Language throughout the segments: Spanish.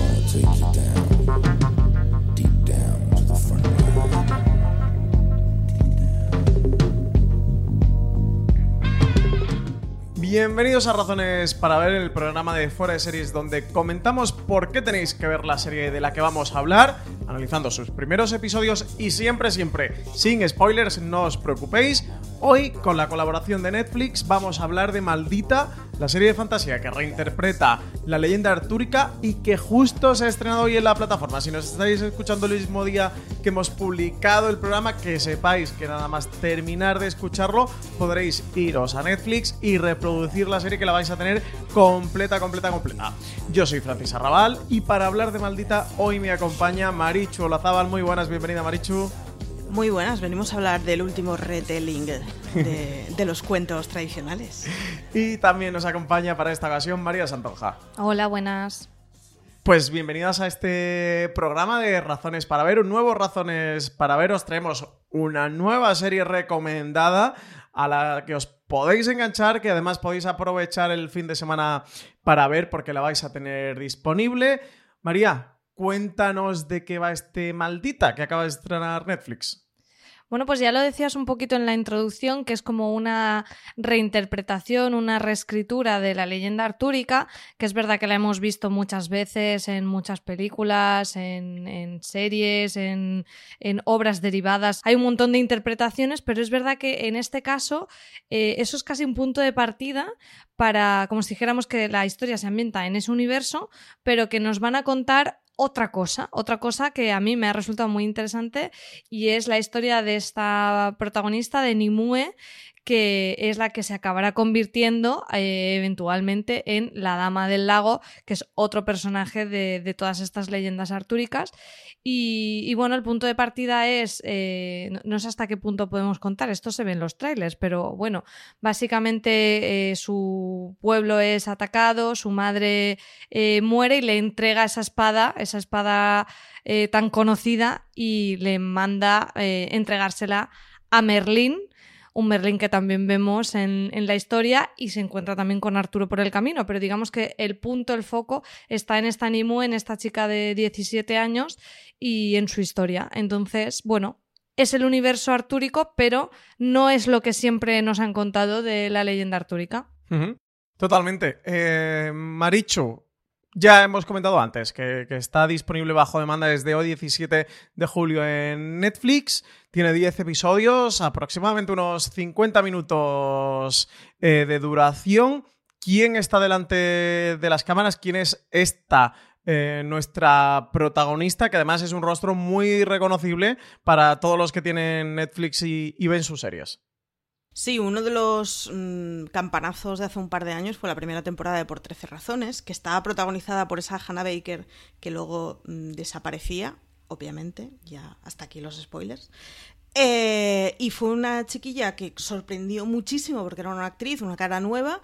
I'll take you down. Bienvenidos a Razones para ver el programa de Fuera de Series donde comentamos por qué tenéis que ver la serie de la que vamos a hablar, analizando sus primeros episodios y siempre, siempre, sin spoilers, no os preocupéis. Hoy, con la colaboración de Netflix, vamos a hablar de Maldita, la serie de fantasía que reinterpreta la leyenda artúrica y que justo se ha estrenado hoy en la plataforma. Si nos estáis escuchando el mismo día que hemos publicado el programa, que sepáis que nada más terminar de escucharlo podréis iros a Netflix y reproducir la serie que la vais a tener completa, completa, completa. Yo soy Francis Arrabal y para hablar de Maldita hoy me acompaña Marichu Olazábal. Muy buenas, bienvenida Marichu. Muy buenas, venimos a hablar del último retelling de, los cuentos tradicionales. Y también nos acompaña para esta ocasión María Santonja. Hola, buenas. Pues bienvenidas a este programa de Razones para Ver, un nuevo Razones para Ver. Os traemos una nueva serie recomendada a la que os podéis enganchar, que además podéis aprovechar el fin de semana para ver porque la vais a tener disponible. María, cuéntanos de qué va este maldita que acaba de estrenar Netflix. Bueno, pues ya lo decías un poquito en la introducción, que es como una reinterpretación, una reescritura de la leyenda artúrica, que es verdad que la hemos visto muchas veces en muchas películas, en, series, en, obras derivadas. Hay un montón de interpretaciones, pero es verdad que en este caso eh, eso es casi un punto de partida para, como si dijéramos que la historia se ambienta en ese universo, pero que nos van a contar otra cosa, otra cosa que a mí me ha resultado muy interesante y es la historia de esta protagonista de Nimue que es la que se acabará convirtiendo eh, eventualmente en la Dama del Lago, que es otro personaje de, todas estas leyendas artúricas. Y, bueno, el punto de partida es, eh, no, sé hasta qué punto podemos contar, esto se ve en los trailers, pero bueno, básicamente eh, su pueblo es atacado, su madre muere y le entrega esa espada, esa espada tan conocida, y le manda entregársela a Merlín, un Merlín que también vemos en, la historia y se encuentra también con Arturo por el camino, pero digamos que el punto, el foco está en esta Nimue, en esta chica de 17 años y en su historia. Entonces, bueno, es el universo artúrico, pero no es lo que siempre nos han contado de la leyenda artúrica. Totalmente. Eh, Maricho, ya hemos comentado antes que, está disponible bajo demanda desde hoy 17 de julio en Netflix. Tiene 10 episodios, aproximadamente unos 50 minutos eh, de duración. ¿Quién está delante de las cámaras? ¿Quién es esta eh, nuestra protagonista, que además es un rostro muy reconocible para todos los que tienen Netflix y ven sus series. Sí, uno de los mm, campanazos de hace un par de años fue la primera temporada de Por 13 Razones, que estaba protagonizada por esa Hannah Baker que luego mm, desaparecía, obviamente, ya hasta aquí los spoilers. Eh, y fue una chiquilla que sorprendió muchísimo porque era una actriz, una cara nueva,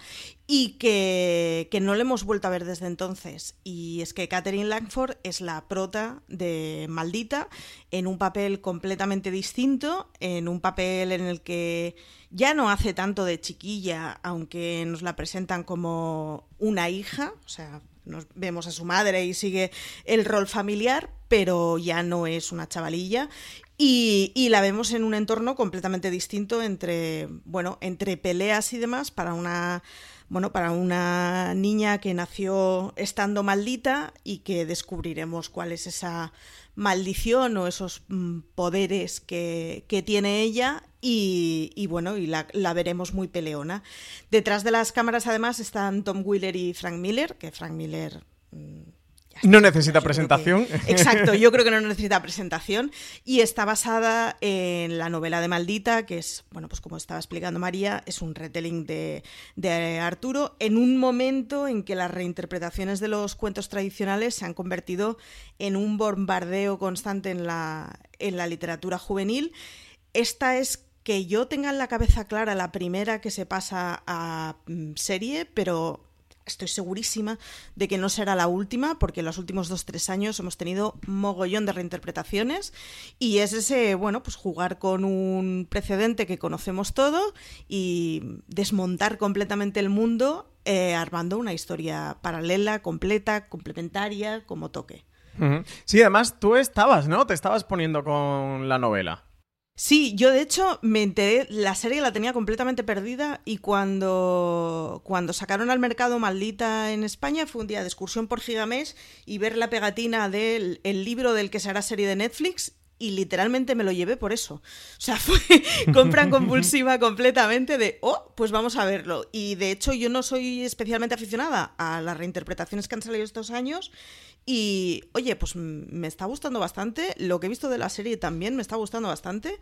y que, que, no le hemos vuelto a ver desde entonces. Y es que Catherine Langford es la prota de Maldita en un papel completamente distinto, en un papel en el que ya no hace tanto de chiquilla, aunque nos la presentan como una hija, o sea, nos vemos a su madre y sigue el rol familiar, pero ya no es una chavalilla. Y, la vemos en un entorno completamente distinto entre, bueno, entre peleas y demás para una, bueno, para una niña que nació estando maldita y que descubriremos cuál es esa maldición o esos mm, poderes que, que tiene ella y, bueno, y la, veremos muy peleona. Detrás de las cámaras además están Tom Wheeler y Frank Miller, que Frank Miller... No necesita presentación. exacto, yo creo que no necesita presentación. Y está basada en la novela de Maldita, que es, bueno, pues como estaba explicando María, es un retelling de, de Arturo, en un momento en que las reinterpretaciones de los cuentos tradicionales se han convertido en un bombardeo constante en la, en la literatura juvenil. Esta es que yo tenga en la cabeza clara la primera que se pasa a mm, serie, pero estoy segurísima de que no será la última, porque en los últimos dos, tres años hemos tenido mogollón de reinterpretaciones y es ese, bueno, pues jugar con un precedente que conocemos todo y desmontar completamente el mundo eh, armando una historia paralela, completa, complementaria, como toque. Sí, además tú estabas, ¿no? Te estabas poniendo con la novela. Sí, yo de hecho me enteré, la serie la tenía completamente perdida y cuando, cuando sacaron al mercado Maldita en España fue un día de excursión por Gigamesh y ver la pegatina del el libro del que será serie de Netflix y literalmente me lo llevé por eso. O sea, fue compra compulsiva completamente de, oh, pues vamos a verlo. Y de hecho yo no soy especialmente aficionada a las reinterpretaciones que han salido estos años y oye, pues me está gustando bastante. Lo que he visto de la serie también me está gustando bastante.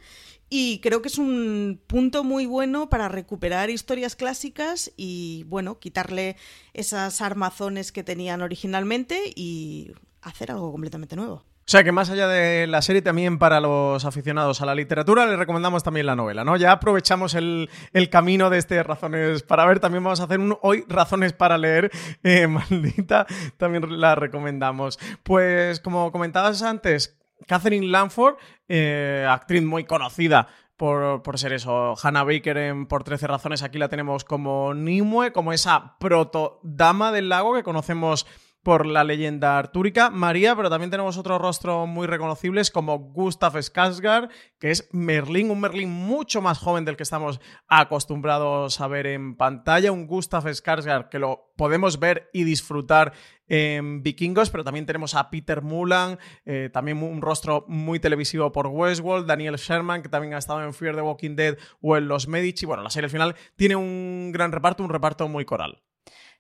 Y creo que es un punto muy bueno para recuperar historias clásicas y, bueno, quitarle esas armazones que tenían originalmente y hacer algo completamente nuevo. O sea que más allá de la serie, también para los aficionados a la literatura, les recomendamos también la novela, ¿no? Ya aprovechamos el, camino de este Razones para ver, también vamos a hacer un hoy Razones para leer, eh, maldita, también la recomendamos. Pues como comentabas antes, Catherine Lanford, eh, actriz muy conocida por, por, ser eso. Hannah Baker en Por 13 Razones, aquí la tenemos como Nimue, como esa proto-dama del lago que conocemos por la leyenda artúrica. María, pero también tenemos otros rostros muy reconocibles como Gustav Skarsgård, que es Merlín, un Merlín mucho más joven del que estamos acostumbrados a ver en pantalla, un Gustav Skarsgård que lo podemos ver y disfrutar en Vikingos, pero también tenemos a Peter Mulan, eh, también un rostro muy televisivo por Westworld, Daniel Sherman, que también ha estado en Fear the Walking Dead o en Los Medici. Bueno, la serie al final tiene un gran reparto, un reparto muy coral.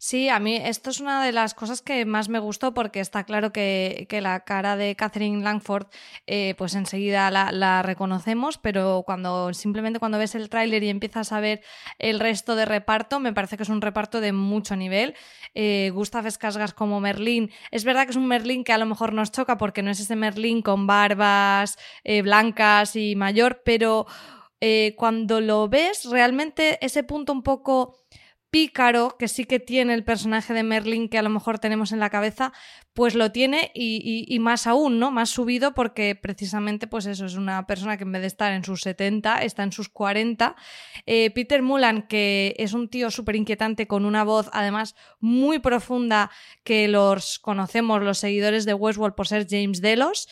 Sí, a mí esto es una de las cosas que más me gustó porque está claro que, la cara de Catherine Langford eh, pues enseguida la, reconocemos, pero cuando simplemente cuando ves el tráiler y empiezas a ver el resto de reparto, me parece que es un reparto de mucho nivel. Eh, Gustav Skarsgård como Merlín, es verdad que es un Merlín que a lo mejor nos choca porque no es ese Merlín con barbas eh, blancas y mayor, pero cuando lo ves, realmente ese punto un poco pícaro que sí que tiene el personaje de Merlin que a lo mejor tenemos en la cabeza, pues lo tiene y, más aún, ¿no? Más subido porque precisamente pues eso es una persona que en vez de estar en sus 70 está en sus 40. Eh, Peter Mulan, que es un tío súper inquietante con una voz además muy profunda que los conocemos los seguidores de Westworld por ser James Delos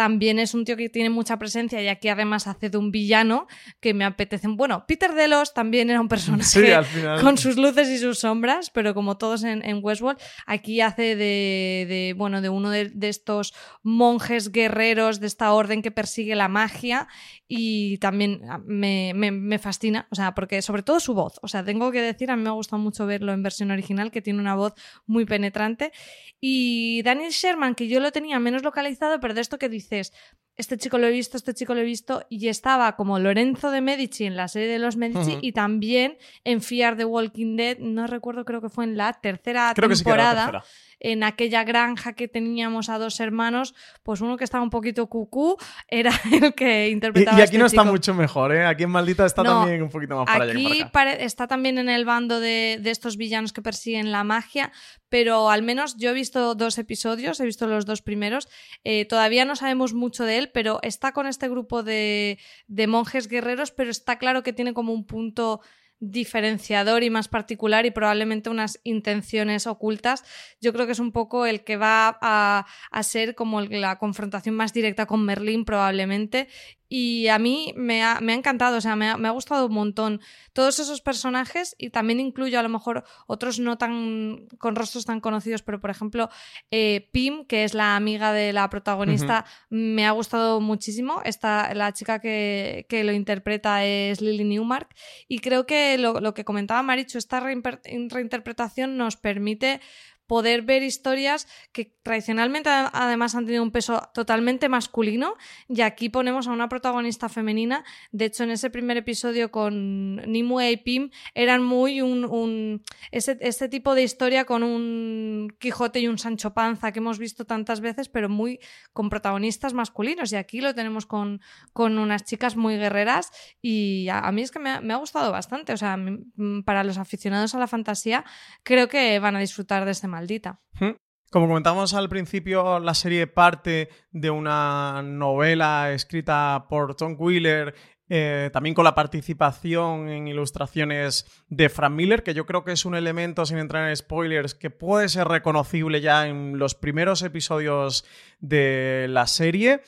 también es un tío que tiene mucha presencia y aquí además hace de un villano que me apetece. Bueno, Peter Delos también era un personaje con sus luces y sus sombras, pero como todos en, Westworld, aquí hace de, bueno, de uno de, estos monjes guerreros de esta orden que persigue la magia y también ah, me, me, fascina, o sea, porque sobre todo su voz, o sea, tengo que decir, a mí me ha gustado mucho verlo en versión original, que tiene una voz muy penetrante. Y Daniel Sherman, que yo lo tenía menos localizado, pero de esto que dices, este chico lo he visto, este chico lo he visto, y estaba como Lorenzo de Medici en la serie de los Medici y también en Fear the Walking Dead, no recuerdo, creo que fue en la tercera temporada en aquella granja que teníamos a dos hermanos, pues uno que estaba un poquito cucú era el que interpretaba. Y, y aquí no este está mucho mejor, ¿eh? Aquí en Maldita está también un poquito más para allá. Aquí está también en el bando de, estos villanos que persiguen la magia, pero al menos yo he visto dos episodios, he visto los dos primeros. Eh, todavía no sabemos mucho de él, pero está con este grupo de, de monjes guerreros, pero está claro que tiene como un punto diferenciador y más particular y probablemente unas intenciones ocultas, yo creo que es un poco el que va a, ser como la confrontación más directa con Merlín probablemente y a mí me ha, encantado, o sea, me ha, gustado un montón todos esos personajes y también incluyo a lo mejor otros no tan con rostros tan conocidos, pero por ejemplo eh, Pim, que es la amiga de la protagonista, me ha gustado muchísimo. Esta, la chica que, lo interpreta es Lily Newmark y creo que lo, lo que comentaba Marichu, esta reinterpretación nos permite poder ver historias que tradicionalmente además han tenido un peso totalmente masculino y aquí ponemos a una protagonista femenina. De hecho, en ese primer episodio con Nimue y Pim eran muy un, ese, tipo de historia con un Quijote y un Sancho Panza que hemos visto tantas veces, pero muy con protagonistas masculinos. Y aquí lo tenemos con, con unas chicas muy guerreras y a, mí es que me ha, gustado bastante. O sea, para los aficionados a la fantasía creo que van a disfrutar de este maldita. Como comentamos al principio, la serie parte de una novela escrita por Tom Wheeler eh, también con la participación en ilustraciones de Frank Miller, que yo creo que es un elemento, sin entrar en spoilers, que puede ser reconocible ya en los primeros episodios de la serie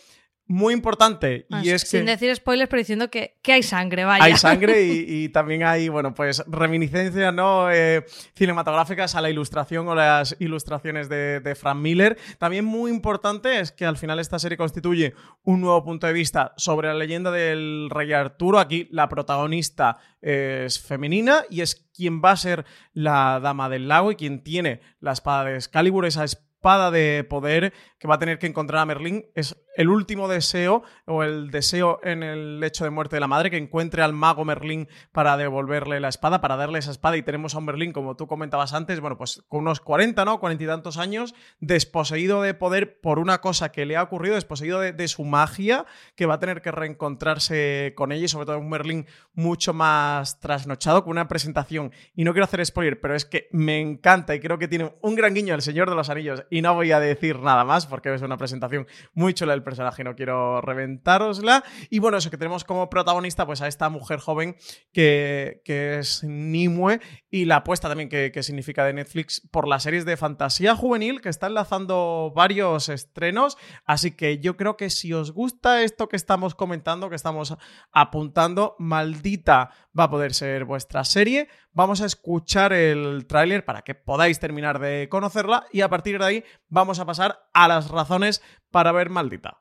muy importante. y es sin decir spoilers, pero diciendo que, hay sangre, vaya. Hay sangre y, también hay, bueno, pues reminiscencias ¿no? Eh, cinematográficas a la ilustración o las ilustraciones de, de Frank Miller. También muy importante es que al final esta serie constituye un nuevo punto de vista sobre la leyenda del rey Arturo. Aquí la protagonista es femenina y es quien va a ser la dama del lago y quien tiene la espada de Excalibur, esa espada de poder que va a tener que encontrar a Merlín es el último deseo o el deseo en el lecho de muerte de la madre, que encuentre al mago Merlín para devolverle la espada, para darle esa espada. Y tenemos a un Merlín, como tú comentabas antes, bueno, pues con unos 40, ¿no? Cuarenta y tantos años, desposeído de poder por una cosa que le ha ocurrido, desposeído de, su magia, que va a tener que reencontrarse con ella y sobre todo un Merlín mucho más trasnochado, con una presentación. Y no quiero hacer spoiler, pero es que me encanta y creo que tiene un gran guiño el Señor de los Anillos. Y no voy a decir nada más porque es una presentación muy chula personaje, no quiero reventárosla. Y bueno, eso que tenemos como protagonista, pues a esta mujer joven que, que es Nimue y la apuesta también que, que, significa de Netflix por las series de fantasía juvenil que está enlazando varios estrenos. Así que yo creo que si os gusta esto que estamos comentando, que estamos apuntando, maldita va a poder ser vuestra serie. Vamos a escuchar el tráiler para que podáis terminar de conocerla y a partir de ahí vamos a pasar a las razones para ver Maldita.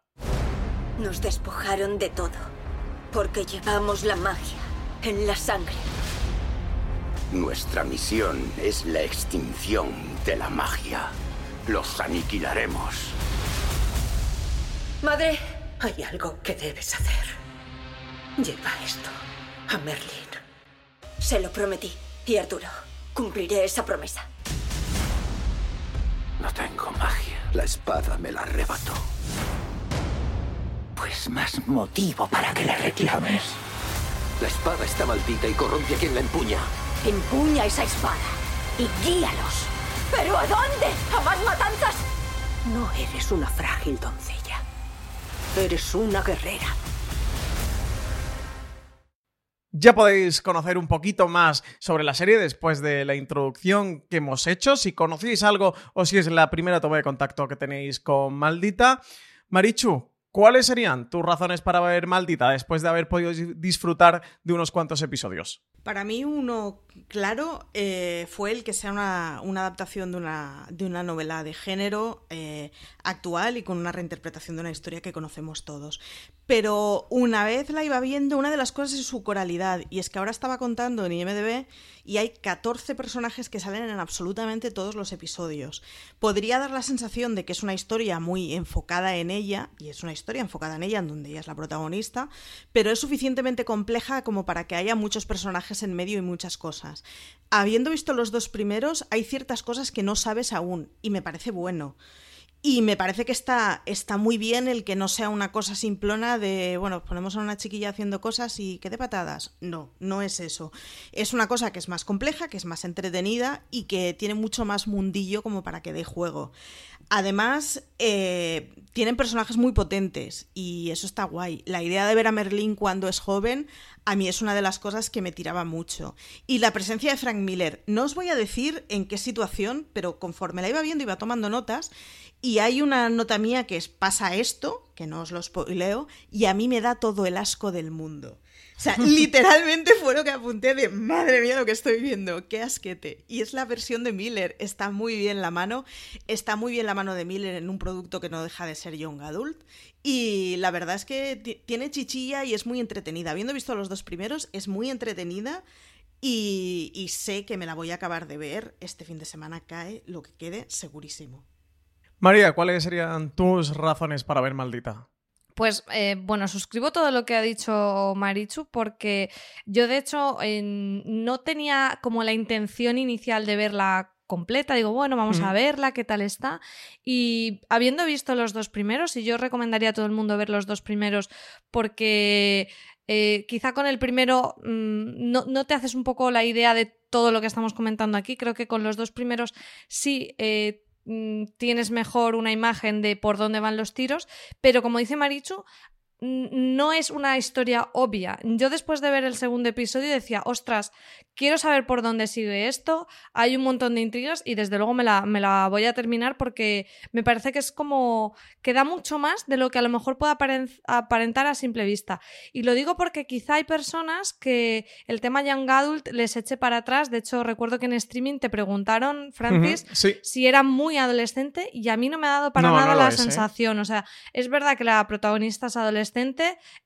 Nos despojaron de todo, porque llevamos la magia en la sangre. Nuestra misión es la extinción de la magia. Los aniquilaremos. Madre, hay algo que debes hacer. Lleva esto a Merlin. Se lo prometí. Y Arturo, cumpliré esa promesa. No tengo magia. La espada me la arrebató. Pues más motivo para que le reclames. La espada está maldita y corrompe a quien la empuña. Empuña esa espada y guíalos. ¿Pero a dónde? ¿A más matanzas? No eres una frágil doncella. Eres una guerrera. Ya podéis conocer un poquito más sobre la serie después de la introducción que hemos hecho. Si conocéis algo o si es la primera toma de contacto que tenéis con Maldita. Marichu, ¿cuáles serían tus razones para ver Maldita después de haber podido disfrutar de unos cuantos episodios? Para mí uno claro eh, fue el que sea una, adaptación de una, de una, novela de género eh, actual y con una reinterpretación de una historia que conocemos todos. Pero una vez la iba viendo, una de las cosas es su coralidad. Y es que ahora estaba contando en IMDB y hay 14 personajes que salen en absolutamente todos los episodios. Podría dar la sensación de que es una historia muy enfocada en ella, y es una historia enfocada en ella, en donde ella es la protagonista, pero es suficientemente compleja como para que haya muchos personajes en medio y muchas cosas. Habiendo visto los dos primeros, hay ciertas cosas que no sabes aún, y me parece bueno. Y me parece que está, está muy bien el que no sea una cosa simplona de, bueno, ponemos a una chiquilla haciendo cosas y que de patadas. No, no es eso. Es una cosa que es más compleja, que es más entretenida y que tiene mucho más mundillo como para que dé juego. Además, eh, tienen personajes muy potentes y eso está guay. La idea de ver a Merlín cuando es joven a mí es una de las cosas que me tiraba mucho. Y la presencia de Frank Miller, no os voy a decir en qué situación, pero conforme la iba viendo iba tomando notas y hay una nota mía que es pasa esto, que no os lo spoileo, y a mí me da todo el asco del mundo. O sea, literalmente fue lo que apunté de madre mía lo que estoy viendo, qué asquete. Y es la versión de Miller, está muy bien la mano, está muy bien la mano de Miller en un producto que no deja de ser young adult. Y la verdad es que tiene chichilla y es muy entretenida. Habiendo visto los dos primeros, es muy entretenida y, sé que me la voy a acabar de ver. Este fin de semana cae lo que quede segurísimo. María, ¿cuáles serían tus razones para ver Maldita? Pues eh, bueno, suscribo todo lo que ha dicho Marichu porque yo de hecho no tenía como la intención inicial de verla completa, digo, bueno, vamos a verla, qué tal está. Y habiendo visto los dos primeros, y yo recomendaría a todo el mundo ver los dos primeros porque eh, quizá con el primero mm, no, te haces un poco la idea de todo lo que estamos comentando aquí, creo que con los dos primeros sí... Eh, tienes mejor una imagen de por dónde van los tiros, pero como dice Marichu, no es una historia obvia. Yo después de ver el segundo episodio decía, ostras, quiero saber por dónde sigue esto, hay un montón de intrigas y desde luego me la, me la voy a terminar porque me parece que es como que da mucho más de lo que a lo mejor puede aparentar a simple vista. Y lo digo porque quizá hay personas que el tema Young Adult les eche para atrás. De hecho, recuerdo que en streaming te preguntaron, Francis, si era muy adolescente y a mí no me ha dado para nada la ¿eh? sensación. O sea, es verdad que la protagonista es adolescente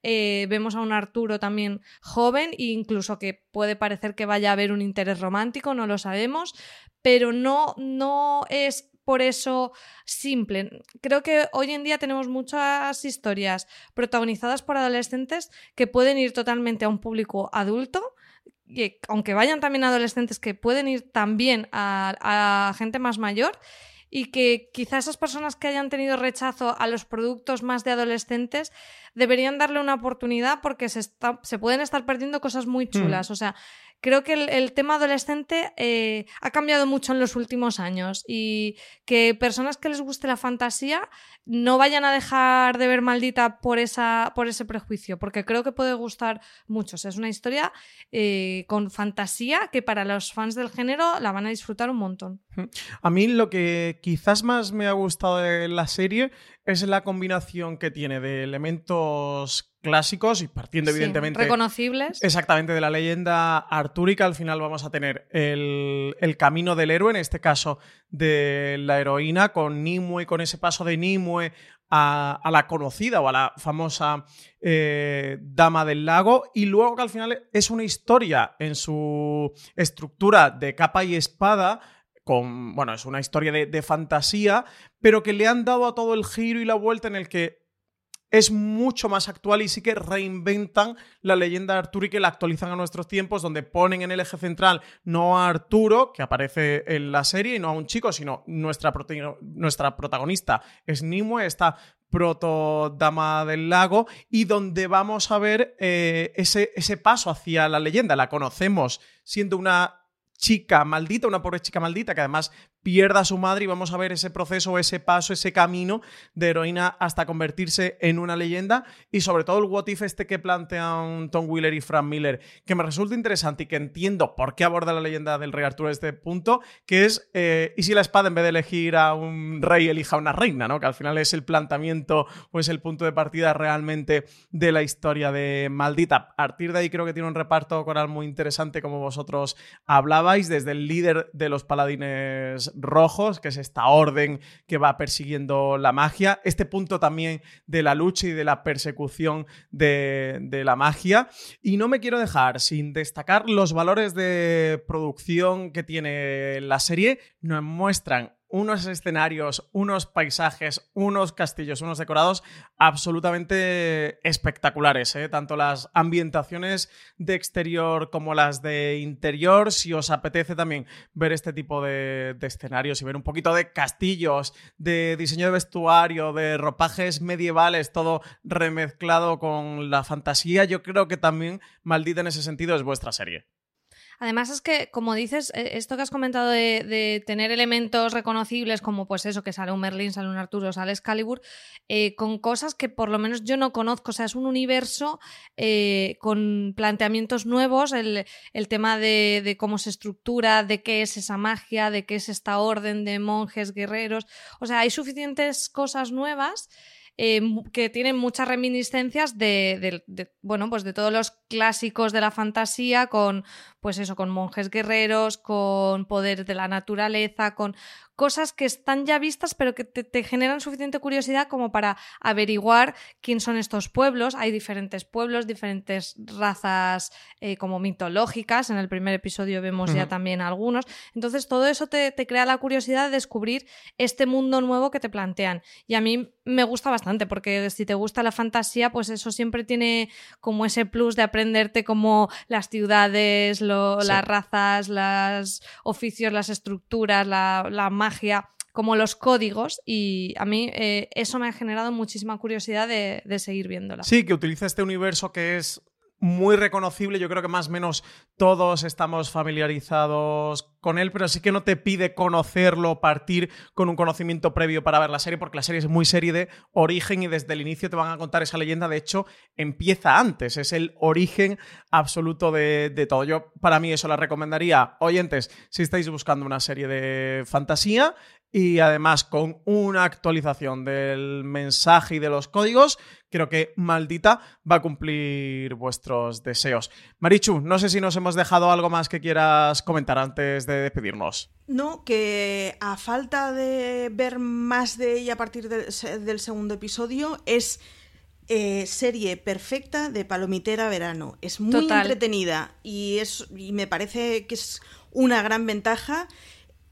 eh, vemos a un Arturo también joven e incluso que puede parecer que vaya a haber un interés romántico, no lo sabemos, pero no, no es por eso simple. Creo que hoy en día tenemos muchas historias protagonizadas por adolescentes que pueden ir totalmente a un público adulto. Y aunque vayan también adolescentes que pueden ir también a gente más mayor y que quizá esas personas que hayan tenido rechazo a los productos más de adolescentes deberían darle una oportunidad porque se, se pueden estar perdiendo cosas muy hmm. chulas. O sea, creo que el, tema adolescente eh, ha cambiado mucho en los últimos años y que personas que les guste la fantasía no vayan a dejar de ver maldita por, esa, por ese prejuicio, porque creo que puede gustar mucho. es una historia eh, con fantasía que para los fans del género la van a disfrutar un montón. A mí lo que quizás más me ha gustado de la serie es la combinación que tiene de elementos clásicos y partiendo evidentemente... Reconocibles. Exactamente, de la leyenda artúrica. Al final vamos a tener el, camino del héroe, en este caso de la heroína, con Nimue, con ese paso de Nimue a, la conocida o a la famosa eh, Dama del Lago, y luego que al final es una historia en su estructura de capa y espada, con, bueno, es una historia de, fantasía, pero que le han dado a todo el giro y la vuelta en el que es mucho más actual y sí que reinventan la leyenda de Arturo y que la actualizan a nuestros tiempos, donde ponen en el eje central no a Arturo, que aparece en la serie, y no a un chico, sino nuestra, nuestra protagonista es Nimue, esta proto-dama del lago, y donde vamos a ver eh, ese, ese paso hacia la leyenda. La conocemos siendo una chica maldita, una pobre chica maldita que además pierda a su madre y vamos a ver ese proceso, ese paso, ese camino de heroína hasta convertirse en una leyenda y sobre todo el what if este que plantean Tom Wheeler y Frank Miller, que me resulta interesante y que entiendo por qué aborda la leyenda del rey Arturo este punto, que es, eh, ¿y si la espada en vez de elegir a un rey elija a una reina? ¿no? Que al final es el planteamiento o es el punto de partida realmente de la historia de Maldita. A partir de ahí creo que tiene un reparto coral muy interesante como vosotros hablabais, desde el líder de los paladines rojos, que es esta orden que va persiguiendo la magia, este punto también de la lucha y de la persecución de, de la magia. Y no me quiero dejar sin destacar los valores de producción que tiene la serie, nos muestran unos escenarios, unos paisajes, unos castillos, unos decorados absolutamente espectaculares, ¿eh? tanto las ambientaciones de exterior como las de interior. Si os apetece también ver este tipo de, escenarios y ver un poquito de castillos, de diseño de vestuario, de ropajes medievales, todo remezclado con la fantasía, yo creo que también Maldita en ese sentido es vuestra serie. Además es que, como dices, e, esto que has comentado de, tener elementos reconocibles como pues eso, que sale un Merlin, sale un Arturo, sale Excalibur, eh, con cosas que por lo menos yo no conozco. O sea, es un universo eh, con planteamientos nuevos, el, tema de, de, cómo se estructura, de qué es esa magia, de qué es esta orden de monjes, guerreros. O sea, hay suficientes cosas nuevas. Eh, que tienen muchas reminiscencias de, bueno, pues de todos los clásicos de la fantasía, con, pues eso, con monjes guerreros, con poder de la naturaleza, con, cosas que están ya vistas pero que te, generan suficiente curiosidad como para averiguar quién son estos pueblos. Hay diferentes pueblos, diferentes razas eh, como mitológicas. En el primer episodio vemos ya también algunos. Entonces todo eso te, te crea la curiosidad de descubrir este mundo nuevo que te plantean. Y a mí me gusta bastante porque si te gusta la fantasía, pues eso siempre tiene como ese plus de aprenderte como las ciudades, las razas, los oficios, las estructuras, la, magia como los códigos y a mí eh, eso me ha generado muchísima curiosidad de, de seguir viéndola. Sí, que utiliza este universo que es muy reconocible. Yo creo que más o menos todos estamos familiarizados con él, pero sí que no te pide conocerlo, partir con un conocimiento previo para ver la serie, porque la serie es muy serie de origen y desde el inicio te van a contar esa leyenda. De hecho, empieza antes, es el origen absoluto de, de todo. Yo, para mí, eso la recomendaría, oyentes, si estáis buscando una serie de fantasía y además con una actualización del mensaje y de los códigos, creo que maldita va a cumplir vuestros deseos. Marichu, no sé si nos hemos dejado algo más que quieras comentar antes de despedirnos. No, que a falta de ver más de ella a partir del segundo episodio, es eh, serie perfecta de palomitera verano. Es muy entretenida y, es, y me parece que es una gran ventaja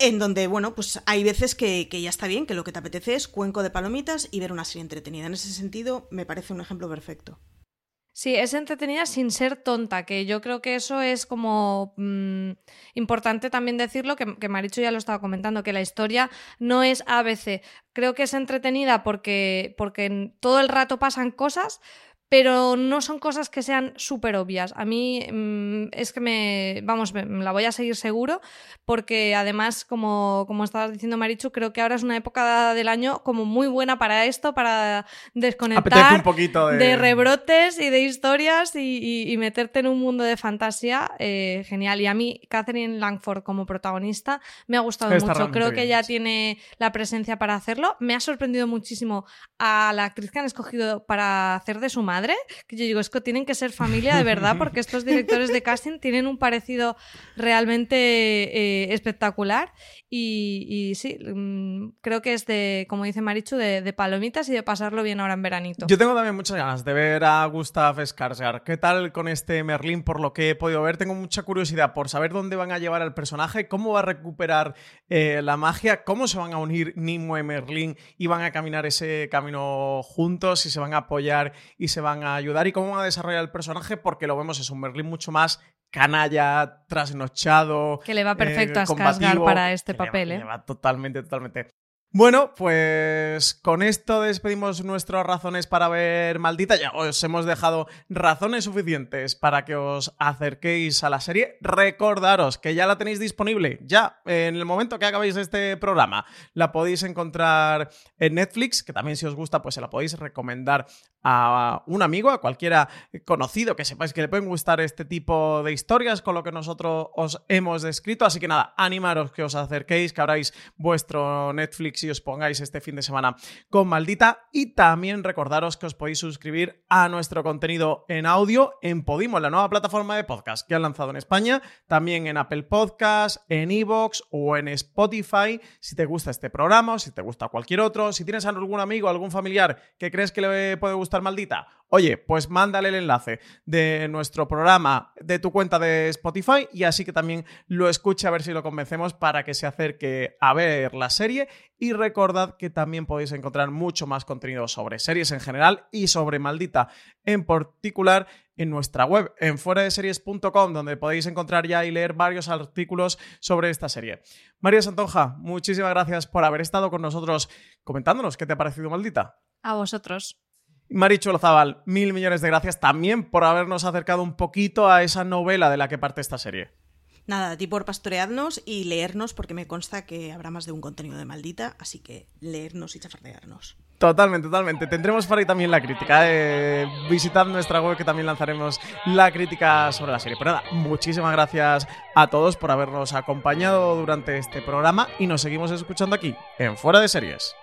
en donde, bueno, pues hay veces que, ya está bien, que lo que te apetece es cuenco de palomitas y ver una serie entretenida. En ese sentido, me parece un ejemplo perfecto. Sí, es entretenida sin ser tonta, que yo creo que eso es como mm, importante también decirlo, que, que Maricho ya lo estaba comentando, que la historia no es ABC. Creo que es entretenida porque, porque todo el rato pasan cosas, pero no son cosas que sean súper obvias. A mí mm, es que me, vamos, me, la voy a seguir seguro, porque además, como, como estabas diciendo Marichu, creo que ahora es una época del año como muy buena para esto, para desconectar un poquito de... rebrotes y de historias y, meterte en un mundo de fantasía eh, genial. Y a mí, Catherine Langford como protagonista, me ha gustado mucho. Creo que ella tiene la presencia para hacerlo. Me ha sorprendido muchísimo a la actriz que han escogido para hacer de su madre que yo digo, es que tienen que ser familia de verdad, porque estos directores de casting tienen un parecido realmente eh, espectacular. Y, sí, mm, creo que es de, como dice Marichu, de, palomitas y de pasarlo bien ahora en veranito. Yo tengo también muchas ganas de ver a Gustav Skarsgård. ¿Qué tal con este Merlín? Por lo que he podido ver, tengo mucha curiosidad por saber dónde van a llevar al personaje, cómo va a recuperar eh, la magia, cómo se van a unir Nimue y Merlín y van a caminar ese camino juntos y se van a apoyar y se van a ayudar y cómo van a desarrollar el personaje, porque lo vemos, es un Merlín mucho más canalla, trasnochado. Que le va perfecto a Skarsgård para este papel, ¿eh? Le va totalmente, totalmente. Bueno, pues con esto despedimos nuestras razones para ver Maldita. Ya os hemos dejado razones suficientes para que os acerquéis a la serie. Recordaros que ya la tenéis disponible, ya en el momento que acabéis este programa. La podéis encontrar en Netflix, que también si os gusta, pues se la podéis recomendar a un amigo, a cualquiera conocido que sepáis que le pueden gustar este tipo de historias con lo que nosotros os hemos descrito. Así que nada, animaros que os acerquéis, que abráis vuestro Netflix si os pongáis este fin de semana con Maldita. Y también recordaros que os podéis suscribir a nuestro contenido en audio en Podimo, la nueva plataforma de podcast que han lanzado en España, también en Apple Podcast, en Evox o en Spotify. Si te gusta este programa o si te gusta cualquier otro, si tienes algún amigo, algún familiar que crees que le puede gustar maldita, oye, pues mándale el enlace de nuestro programa de tu cuenta de Spotify y así que también lo escuche a ver si lo convencemos para que se acerque a ver la serie y recordad que también podéis encontrar mucho más contenido sobre series en general y sobre Maldita en particular en nuestra web, en fueradeseries.com, donde podéis encontrar ya y leer varios artículos sobre esta serie. María Santonja, muchísimas gracias por haber estado con nosotros comentándonos qué te ha parecido Maldita. A vosotros. Marichu Lozabal, mil millones de gracias también por habernos acercado un poquito a esa novela de la que parte esta serie. Nada, a ti por pastorearnos y leernos, porque me consta que habrá más de un contenido de maldita, así que leernos y chafardearnos. Totalmente, totalmente. Tendremos por ahí también la crítica. Eh, visitad nuestra web que también lanzaremos la crítica sobre la serie. Pero nada, muchísimas gracias a todos por habernos acompañado durante este programa y nos seguimos escuchando aquí en Fuera de Series.